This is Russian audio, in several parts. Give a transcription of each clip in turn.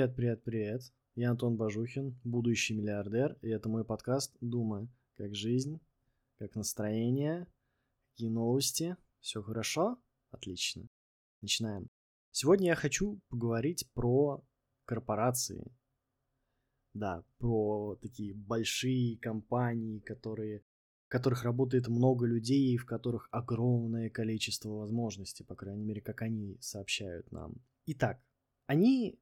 Привет, привет, привет. Я Антон Бажухин, будущий миллиардер, и это мой подкаст «Дума. Как жизнь? Как настроение? Какие новости? Все хорошо? Отлично. Начинаем. Сегодня я хочу поговорить про корпорации. Да, про такие большие компании, которые, в которых работает много людей, и в которых огромное количество возможностей, по крайней мере, как они сообщают нам. Итак, они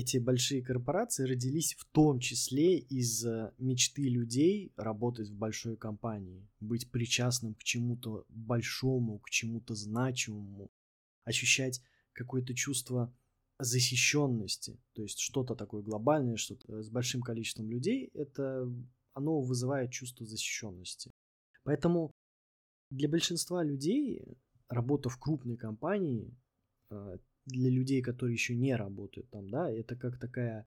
эти большие корпорации родились в том числе из мечты людей работать в большой компании, быть причастным к чему-то большому, к чему-то значимому, ощущать какое-то чувство защищенности, то есть что-то такое глобальное, что-то с большим количеством людей, это оно вызывает чувство защищенности. Поэтому для большинства людей работа в крупной компании э, для людей, которые еще не работают там, да, это как такая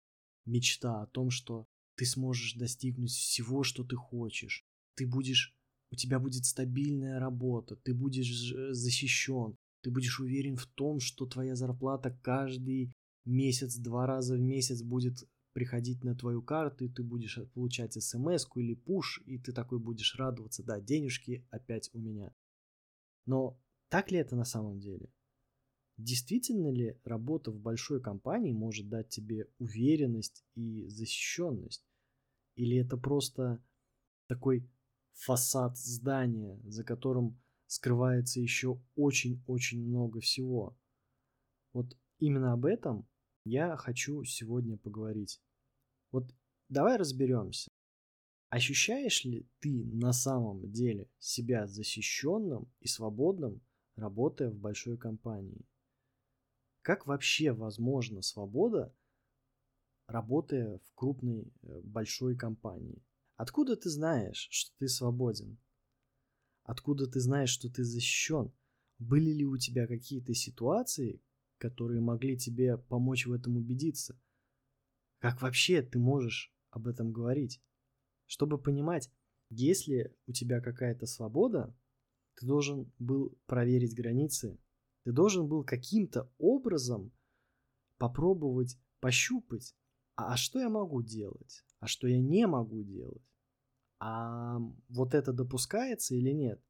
мечта о том, что ты сможешь достигнуть всего, что ты хочешь. Ты будешь, у тебя будет стабильная работа, ты будешь защищен, ты будешь уверен в том, что твоя зарплата каждый месяц, два раза в месяц будет приходить на твою карту, и ты будешь получать смс или пуш, и ты такой будешь радоваться, да, денежки опять у меня. Но так ли это на самом деле? Действительно ли работа в большой компании может дать тебе уверенность и защищенность? Или это просто такой фасад здания, за которым скрывается еще очень-очень много всего? Вот именно об этом я хочу сегодня поговорить. Вот давай разберемся. Ощущаешь ли ты на самом деле себя защищенным и свободным, работая в большой компании? Как вообще возможна свобода, работая в крупной э, большой компании? Откуда ты знаешь, что ты свободен? Откуда ты знаешь, что ты защищен? Были ли у тебя какие-то ситуации, которые могли тебе помочь в этом убедиться? Как вообще ты можешь об этом говорить? Чтобы понимать, если у тебя какая-то свобода, ты должен был проверить границы, ты должен был каким-то образом попробовать пощупать, а, а что я могу делать, а что я не могу делать, а вот это допускается или нет.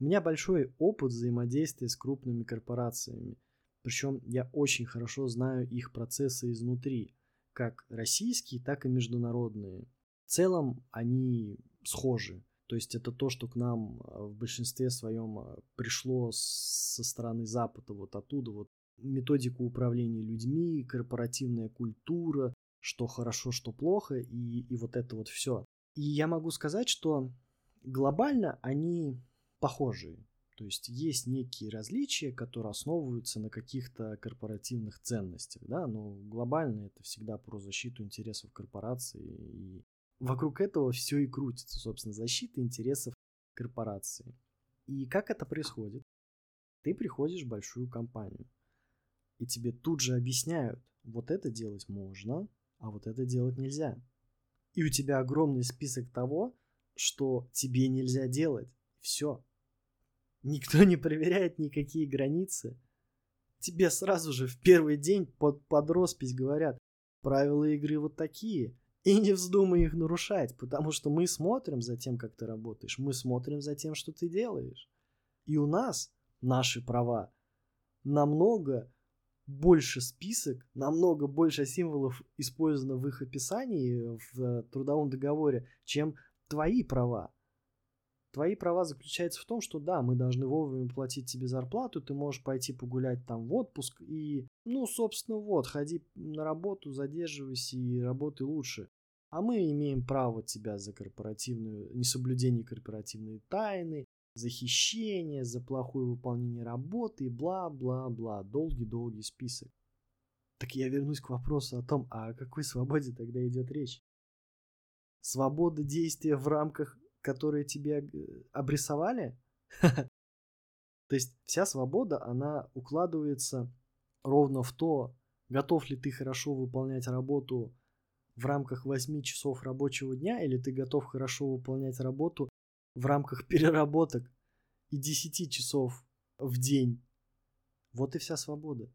У меня большой опыт взаимодействия с крупными корпорациями, причем я очень хорошо знаю их процессы изнутри, как российские, так и международные. В целом они схожи. То есть это то, что к нам а, в большинстве своем а, пришло со стороны Запада, вот оттуда, вот методика управления людьми, корпоративная культура, что хорошо, что плохо, и, и вот это вот все. И я могу сказать, что глобально они похожие. То есть есть некие различия, которые основываются на каких-то корпоративных ценностях, да, но глобально это всегда про защиту интересов корпорации и вокруг этого все и крутится, собственно, защита интересов корпорации. И как это происходит? Ты приходишь в большую компанию, и тебе тут же объясняют, вот это делать можно, а вот это делать нельзя. И у тебя огромный список того, что тебе нельзя делать. Все. Никто не проверяет никакие границы. Тебе сразу же в первый день под, под роспись говорят, правила игры вот такие, и не вздумай их нарушать, потому что мы смотрим за тем, как ты работаешь, мы смотрим за тем, что ты делаешь. И у нас наши права намного больше список, намного больше символов использовано в их описании в трудовом договоре, чем твои права. Твои права заключаются в том, что да, мы должны вовремя платить тебе зарплату, ты можешь пойти погулять там в отпуск и, ну, собственно, вот, ходи на работу, задерживайся и работай лучше. А мы имеем право тебя за корпоративную, несоблюдение корпоративной тайны, за хищение, за плохое выполнение работы и бла-бла-бла. Долгий-долгий список. Так я вернусь к вопросу о том, а о какой свободе тогда идет речь? Свобода действия в рамках которые тебе э, обрисовали, то есть вся свобода, она укладывается ровно в то, готов ли ты хорошо выполнять работу в рамках 8 часов рабочего дня, или ты готов хорошо выполнять работу в рамках переработок и 10 часов в день. Вот и вся свобода.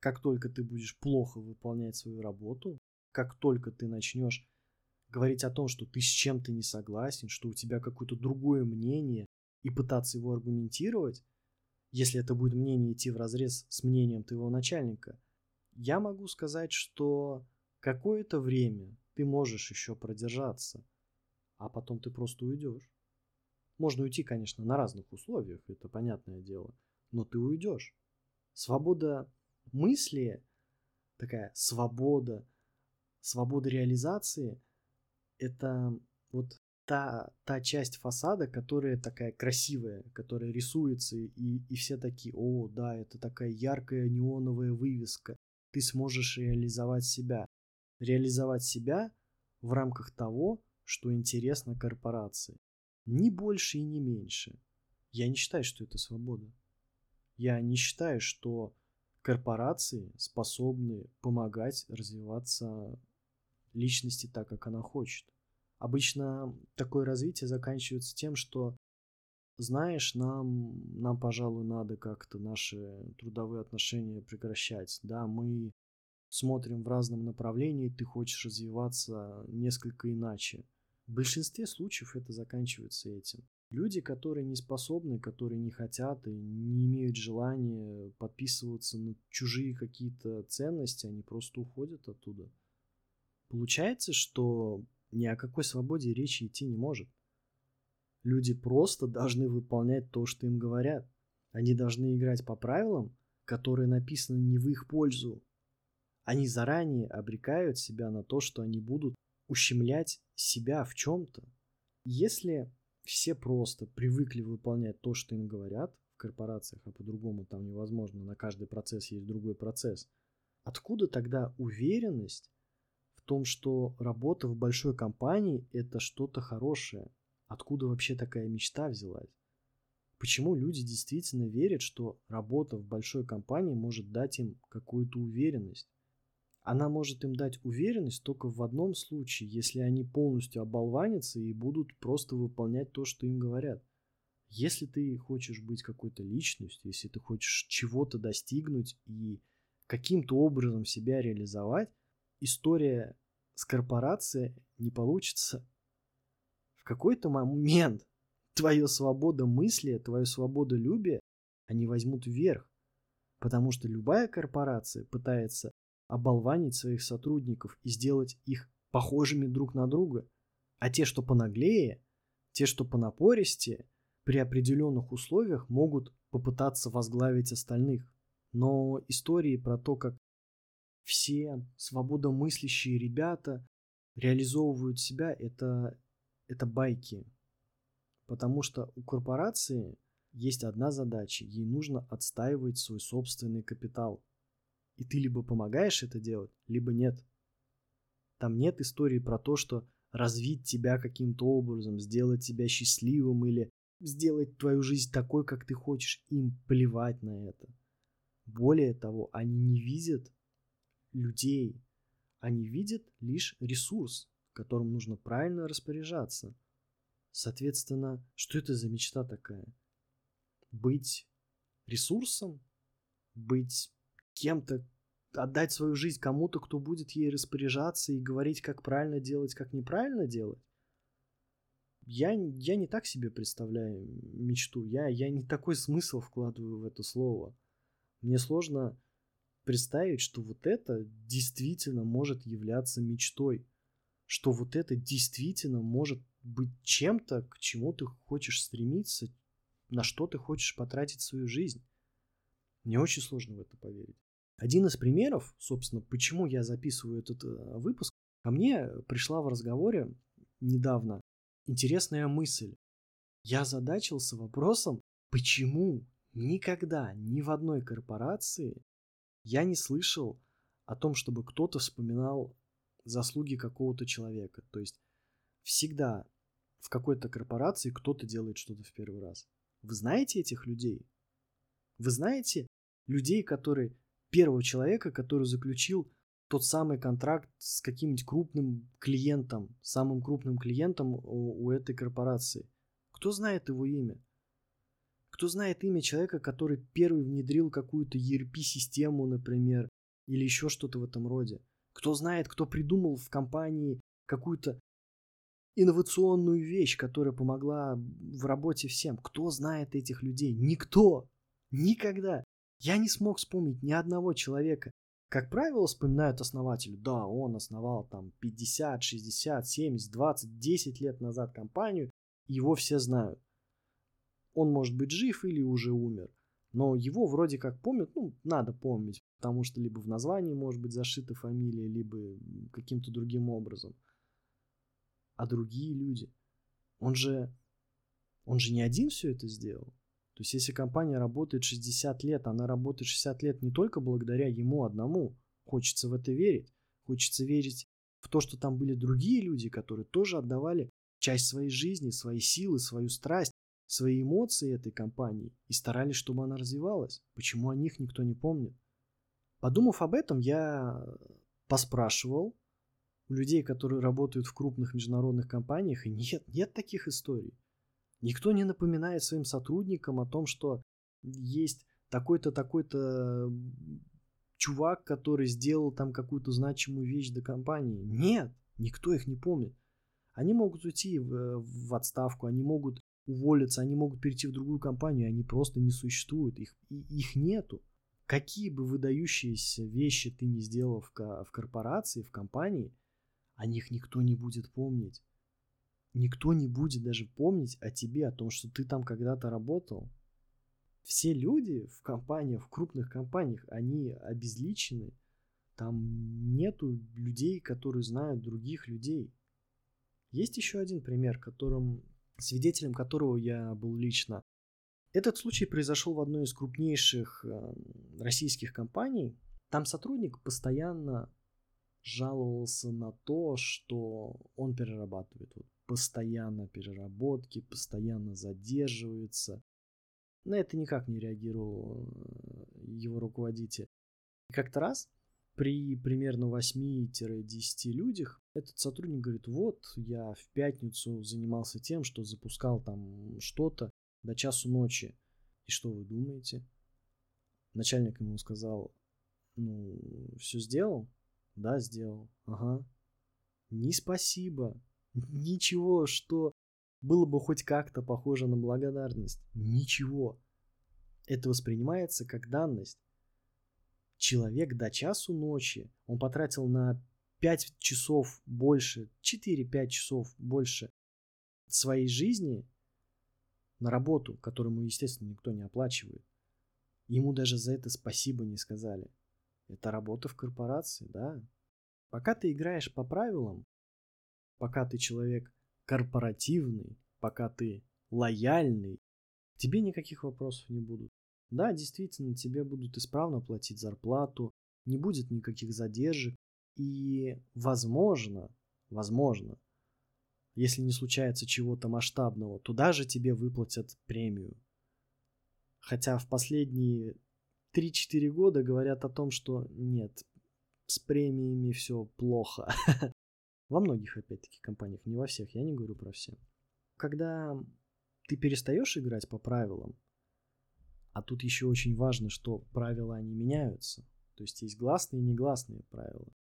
как только ты будешь плохо выполнять свою работу, как только ты начнешь говорить о том, что ты с чем-то не согласен, что у тебя какое-то другое мнение, и пытаться его аргументировать, если это будет мнение идти в разрез с мнением твоего начальника, я могу сказать, что какое-то время ты можешь еще продержаться, а потом ты просто уйдешь. Можно уйти, конечно, на разных условиях, это понятное дело, но ты уйдешь. Свобода мысли, такая свобода, свобода реализации, это вот та, та часть фасада, которая такая красивая, которая рисуется, и, и все такие, о, да, это такая яркая неоновая вывеска, ты сможешь реализовать себя. Реализовать себя в рамках того, что интересно корпорации. Ни больше и не меньше. Я не считаю, что это свобода. Я не считаю, что корпорации способны помогать развиваться личности так, как она хочет. Обычно такое развитие заканчивается тем, что знаешь, нам, нам, пожалуй, надо как-то наши трудовые отношения прекращать. Да, мы смотрим в разном направлении, ты хочешь развиваться несколько иначе. В большинстве случаев это заканчивается этим. Люди, которые не способны, которые не хотят и не имеют желания подписываться на чужие какие-то ценности, они просто уходят оттуда. Получается, что ни о какой свободе речи идти не может. Люди просто должны выполнять то, что им говорят. Они должны играть по правилам, которые написаны не в их пользу. Они заранее обрекают себя на то, что они будут ущемлять себя в чем-то. Если все просто привыкли выполнять то, что им говорят в корпорациях, а по-другому там невозможно, на каждый процесс есть другой процесс, откуда тогда уверенность том, что работа в большой компании – это что-то хорошее? Откуда вообще такая мечта взялась? Почему люди действительно верят, что работа в большой компании может дать им какую-то уверенность? Она может им дать уверенность только в одном случае, если они полностью оболванятся и будут просто выполнять то, что им говорят. Если ты хочешь быть какой-то личностью, если ты хочешь чего-то достигнуть и каким-то образом себя реализовать, история с корпорацией не получится в какой-то момент твоя свобода мысли, твоя свобода любия, они возьмут вверх. Потому что любая корпорация пытается оболванить своих сотрудников и сделать их похожими друг на друга. А те, что понаглее, те, что понапористее, при определенных условиях могут попытаться возглавить остальных. Но истории про то, как все свободомыслящие ребята реализовывают себя, это это байки. Потому что у корпорации есть одна задача. Ей нужно отстаивать свой собственный капитал. И ты либо помогаешь это делать, либо нет. Там нет истории про то, что развить тебя каким-то образом, сделать тебя счастливым или сделать твою жизнь такой, как ты хочешь. Им плевать на это. Более того, они не видят людей. Они видят лишь ресурс которым нужно правильно распоряжаться. Соответственно, что это за мечта такая? Быть ресурсом? Быть кем-то, отдать свою жизнь кому-то, кто будет ей распоряжаться и говорить, как правильно делать, как неправильно делать? Я, я не так себе представляю мечту. Я, я не такой смысл вкладываю в это слово. Мне сложно представить, что вот это действительно может являться мечтой что вот это действительно может быть чем-то, к чему ты хочешь стремиться, на что ты хочешь потратить свою жизнь. Мне очень сложно в это поверить. Один из примеров, собственно, почему я записываю этот э, выпуск, ко мне пришла в разговоре недавно интересная мысль. Я задачился вопросом, почему никогда ни в одной корпорации я не слышал о том, чтобы кто-то вспоминал заслуги какого-то человека. То есть всегда в какой-то корпорации кто-то делает что-то в первый раз. Вы знаете этих людей? Вы знаете людей, которые первого человека, который заключил тот самый контракт с каким-нибудь крупным клиентом, самым крупным клиентом у, этой корпорации. Кто знает его имя? Кто знает имя человека, который первый внедрил какую-то ERP-систему, например, или еще что-то в этом роде? Кто знает, кто придумал в компании какую-то инновационную вещь, которая помогла в работе всем? Кто знает этих людей? Никто. Никогда. Я не смог вспомнить ни одного человека. Как правило, вспоминают основателю. Да, он основал там 50, 60, 70, 20, 10 лет назад компанию. Его все знают. Он может быть жив или уже умер. Но его вроде как помнят, ну, надо помнить, потому что либо в названии может быть зашита фамилия, либо каким-то другим образом. А другие люди, он же, он же не один все это сделал. То есть если компания работает 60 лет, она работает 60 лет не только благодаря ему одному. Хочется в это верить. Хочется верить в то, что там были другие люди, которые тоже отдавали часть своей жизни, свои силы, свою страсть свои эмоции этой компании и старались, чтобы она развивалась. Почему о них никто не помнит? Подумав об этом, я поспрашивал у людей, которые работают в крупных международных компаниях, и нет, нет таких историй. Никто не напоминает своим сотрудникам о том, что есть такой-то, такой-то чувак, который сделал там какую-то значимую вещь для компании. Нет, никто их не помнит. Они могут уйти в, в отставку, они могут уволиться, они могут перейти в другую компанию, они просто не существуют, их, их нету. Какие бы выдающиеся вещи ты не сделал в, в корпорации, в компании, о них никто не будет помнить. Никто не будет даже помнить о тебе, о том, что ты там когда-то работал. Все люди в компаниях, в крупных компаниях, они обезличены. Там нету людей, которые знают других людей. Есть еще один пример, которым свидетелем которого я был лично. Этот случай произошел в одной из крупнейших э, российских компаний. Там сотрудник постоянно жаловался на то, что он перерабатывает. Вот постоянно переработки, постоянно задерживается. На это никак не реагировал э, его руководитель. И как-то раз при примерно 8-10 людях этот сотрудник говорит, вот, я в пятницу занимался тем, что запускал там что-то до часу ночи. И что вы думаете? Начальник ему сказал, ну, все сделал? Да, сделал. Ага. Не спасибо. Ничего, что было бы хоть как-то похоже на благодарность. Ничего. Это воспринимается как данность человек до часу ночи, он потратил на 5 часов больше, 4-5 часов больше своей жизни на работу, которую ему, естественно, никто не оплачивает. Ему даже за это спасибо не сказали. Это работа в корпорации, да. Пока ты играешь по правилам, пока ты человек корпоративный, пока ты лояльный, тебе никаких вопросов не будут. Да, действительно, тебе будут исправно платить зарплату, не будет никаких задержек, и возможно, возможно, если не случается чего-то масштабного, туда же тебе выплатят премию. Хотя в последние 3-4 года говорят о том, что нет, с премиями все плохо. Во многих, опять-таки, компаниях, не во всех, я не говорю про все. Когда ты перестаешь играть по правилам, а тут еще очень важно, что правила, они меняются. То есть есть гласные и негласные правила.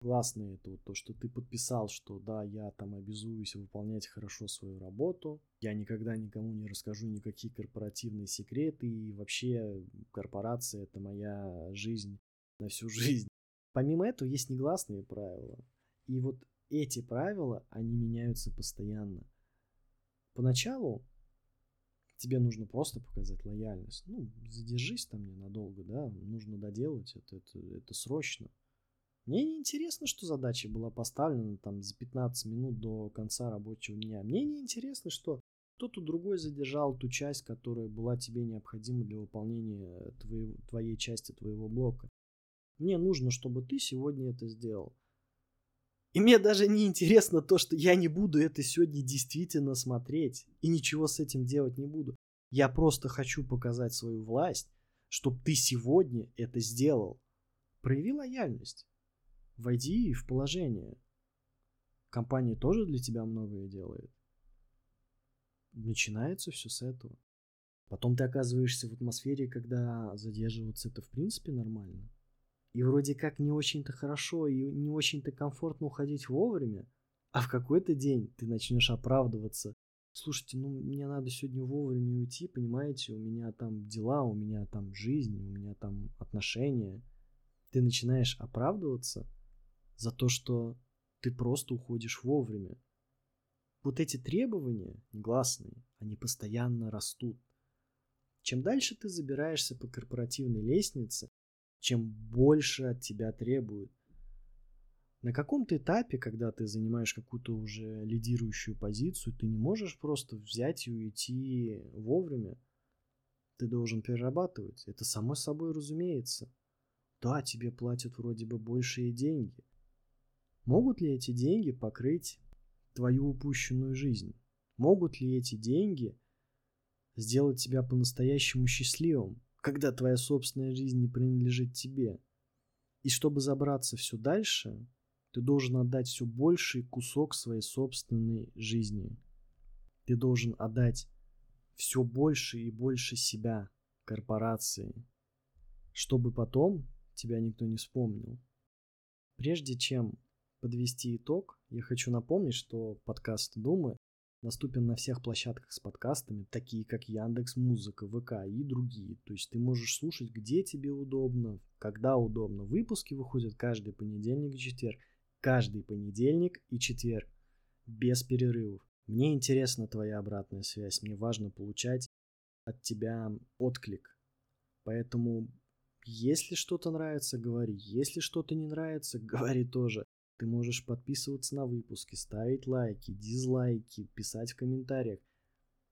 Гласные это вот то, что ты подписал, что да, я там обязуюсь выполнять хорошо свою работу, я никогда никому не расскажу никакие корпоративные секреты, и вообще корпорация это моя жизнь на всю жизнь. Помимо этого есть негласные правила. И вот эти правила, они меняются постоянно. Поначалу тебе нужно просто показать лояльность. Ну, задержись там ненадолго, да, нужно доделать это, это, это срочно. Мне не интересно, что задача была поставлена там за 15 минут до конца рабочего дня. Мне не интересно, что кто-то другой задержал ту часть, которая была тебе необходима для выполнения твоей, твоей части твоего блока. Мне нужно, чтобы ты сегодня это сделал. И мне даже не интересно то, что я не буду это сегодня действительно смотреть и ничего с этим делать не буду. Я просто хочу показать свою власть, чтобы ты сегодня это сделал. Прояви лояльность. Войди в положение. Компания тоже для тебя многое делает. Начинается все с этого. Потом ты оказываешься в атмосфере, когда задерживаться это в принципе нормально. И вроде как не очень-то хорошо и не очень-то комфортно уходить вовремя, а в какой-то день ты начнешь оправдываться. Слушайте, ну мне надо сегодня вовремя уйти, понимаете, у меня там дела, у меня там жизнь, у меня там отношения. Ты начинаешь оправдываться за то, что ты просто уходишь вовремя. Вот эти требования негласные, они постоянно растут. Чем дальше ты забираешься по корпоративной лестнице, чем больше от тебя требуют. На каком-то этапе, когда ты занимаешь какую-то уже лидирующую позицию, ты не можешь просто взять и уйти вовремя. Ты должен перерабатывать. Это само собой разумеется. Да, тебе платят вроде бы большие деньги. Могут ли эти деньги покрыть твою упущенную жизнь? Могут ли эти деньги сделать тебя по-настоящему счастливым, когда твоя собственная жизнь не принадлежит тебе? И чтобы забраться все дальше, ты должен отдать все больший кусок своей собственной жизни. Ты должен отдать все больше и больше себя корпорации, чтобы потом тебя никто не вспомнил. Прежде чем подвести итог, я хочу напомнить, что подкаст Думы доступен на всех площадках с подкастами, такие как Яндекс Музыка, ВК и другие. То есть ты можешь слушать, где тебе удобно, когда удобно. Выпуски выходят каждый понедельник и четверг. Каждый понедельник и четверг. Без перерывов. Мне интересна твоя обратная связь. Мне важно получать от тебя отклик. Поэтому, если что-то нравится, говори. Если что-то не нравится, говори тоже. Ты можешь подписываться на выпуски, ставить лайки, дизлайки, писать в комментариях.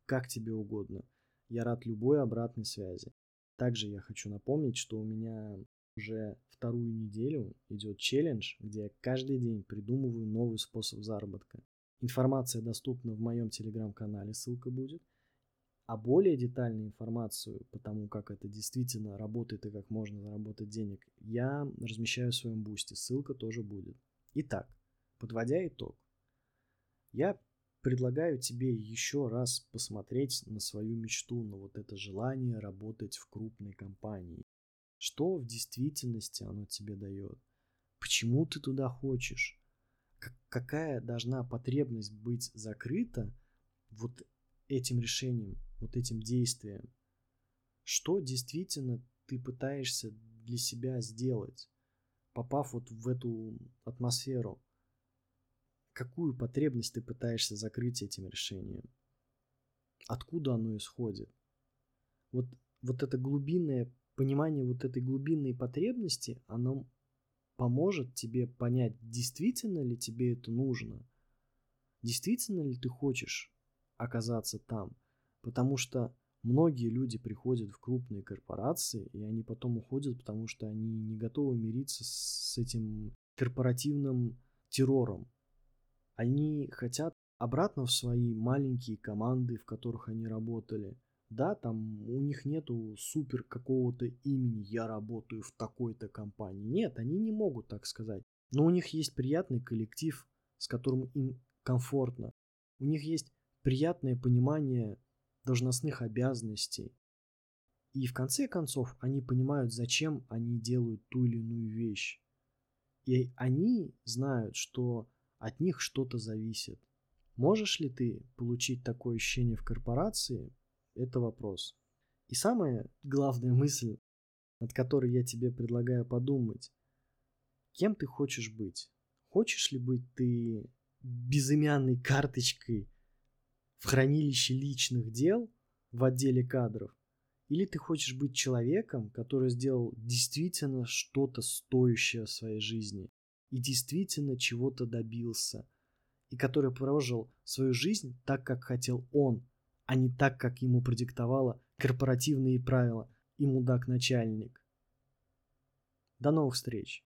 Как тебе угодно. Я рад любой обратной связи. Также я хочу напомнить, что у меня уже вторую неделю идет челлендж, где я каждый день придумываю новый способ заработка. Информация доступна в моем телеграм-канале, ссылка будет. А более детальную информацию по тому, как это действительно работает и как можно заработать денег, я размещаю в своем бусте, ссылка тоже будет. Итак, подводя итог, я предлагаю тебе еще раз посмотреть на свою мечту, на вот это желание работать в крупной компании. Что в действительности оно тебе дает? Почему ты туда хочешь? какая должна потребность быть закрыта вот этим решением, вот этим действием? Что действительно ты пытаешься для себя сделать? Попав вот в эту атмосферу, какую потребность ты пытаешься закрыть этим решением? Откуда оно исходит? Вот, вот это глубинное понимание вот этой глубинной потребности, оно поможет тебе понять, действительно ли тебе это нужно, действительно ли ты хочешь оказаться там. Потому что Многие люди приходят в крупные корпорации, и они потом уходят, потому что они не готовы мириться с этим корпоративным террором. Они хотят обратно в свои маленькие команды, в которых они работали. Да, там у них нету супер какого-то имени «я работаю в такой-то компании». Нет, они не могут так сказать. Но у них есть приятный коллектив, с которым им комфортно. У них есть приятное понимание должностных обязанностей. И в конце концов они понимают, зачем они делают ту или иную вещь. И они знают, что от них что-то зависит. Можешь ли ты получить такое ощущение в корпорации? Это вопрос. И самая главная мысль, над которой я тебе предлагаю подумать. Кем ты хочешь быть? Хочешь ли быть ты безымянной карточкой в хранилище личных дел в отделе кадров, или ты хочешь быть человеком, который сделал действительно что-то стоящее в своей жизни и действительно чего-то добился, и который прожил свою жизнь так, как хотел он, а не так, как ему продиктовало корпоративные правила и мудак-начальник. До новых встреч!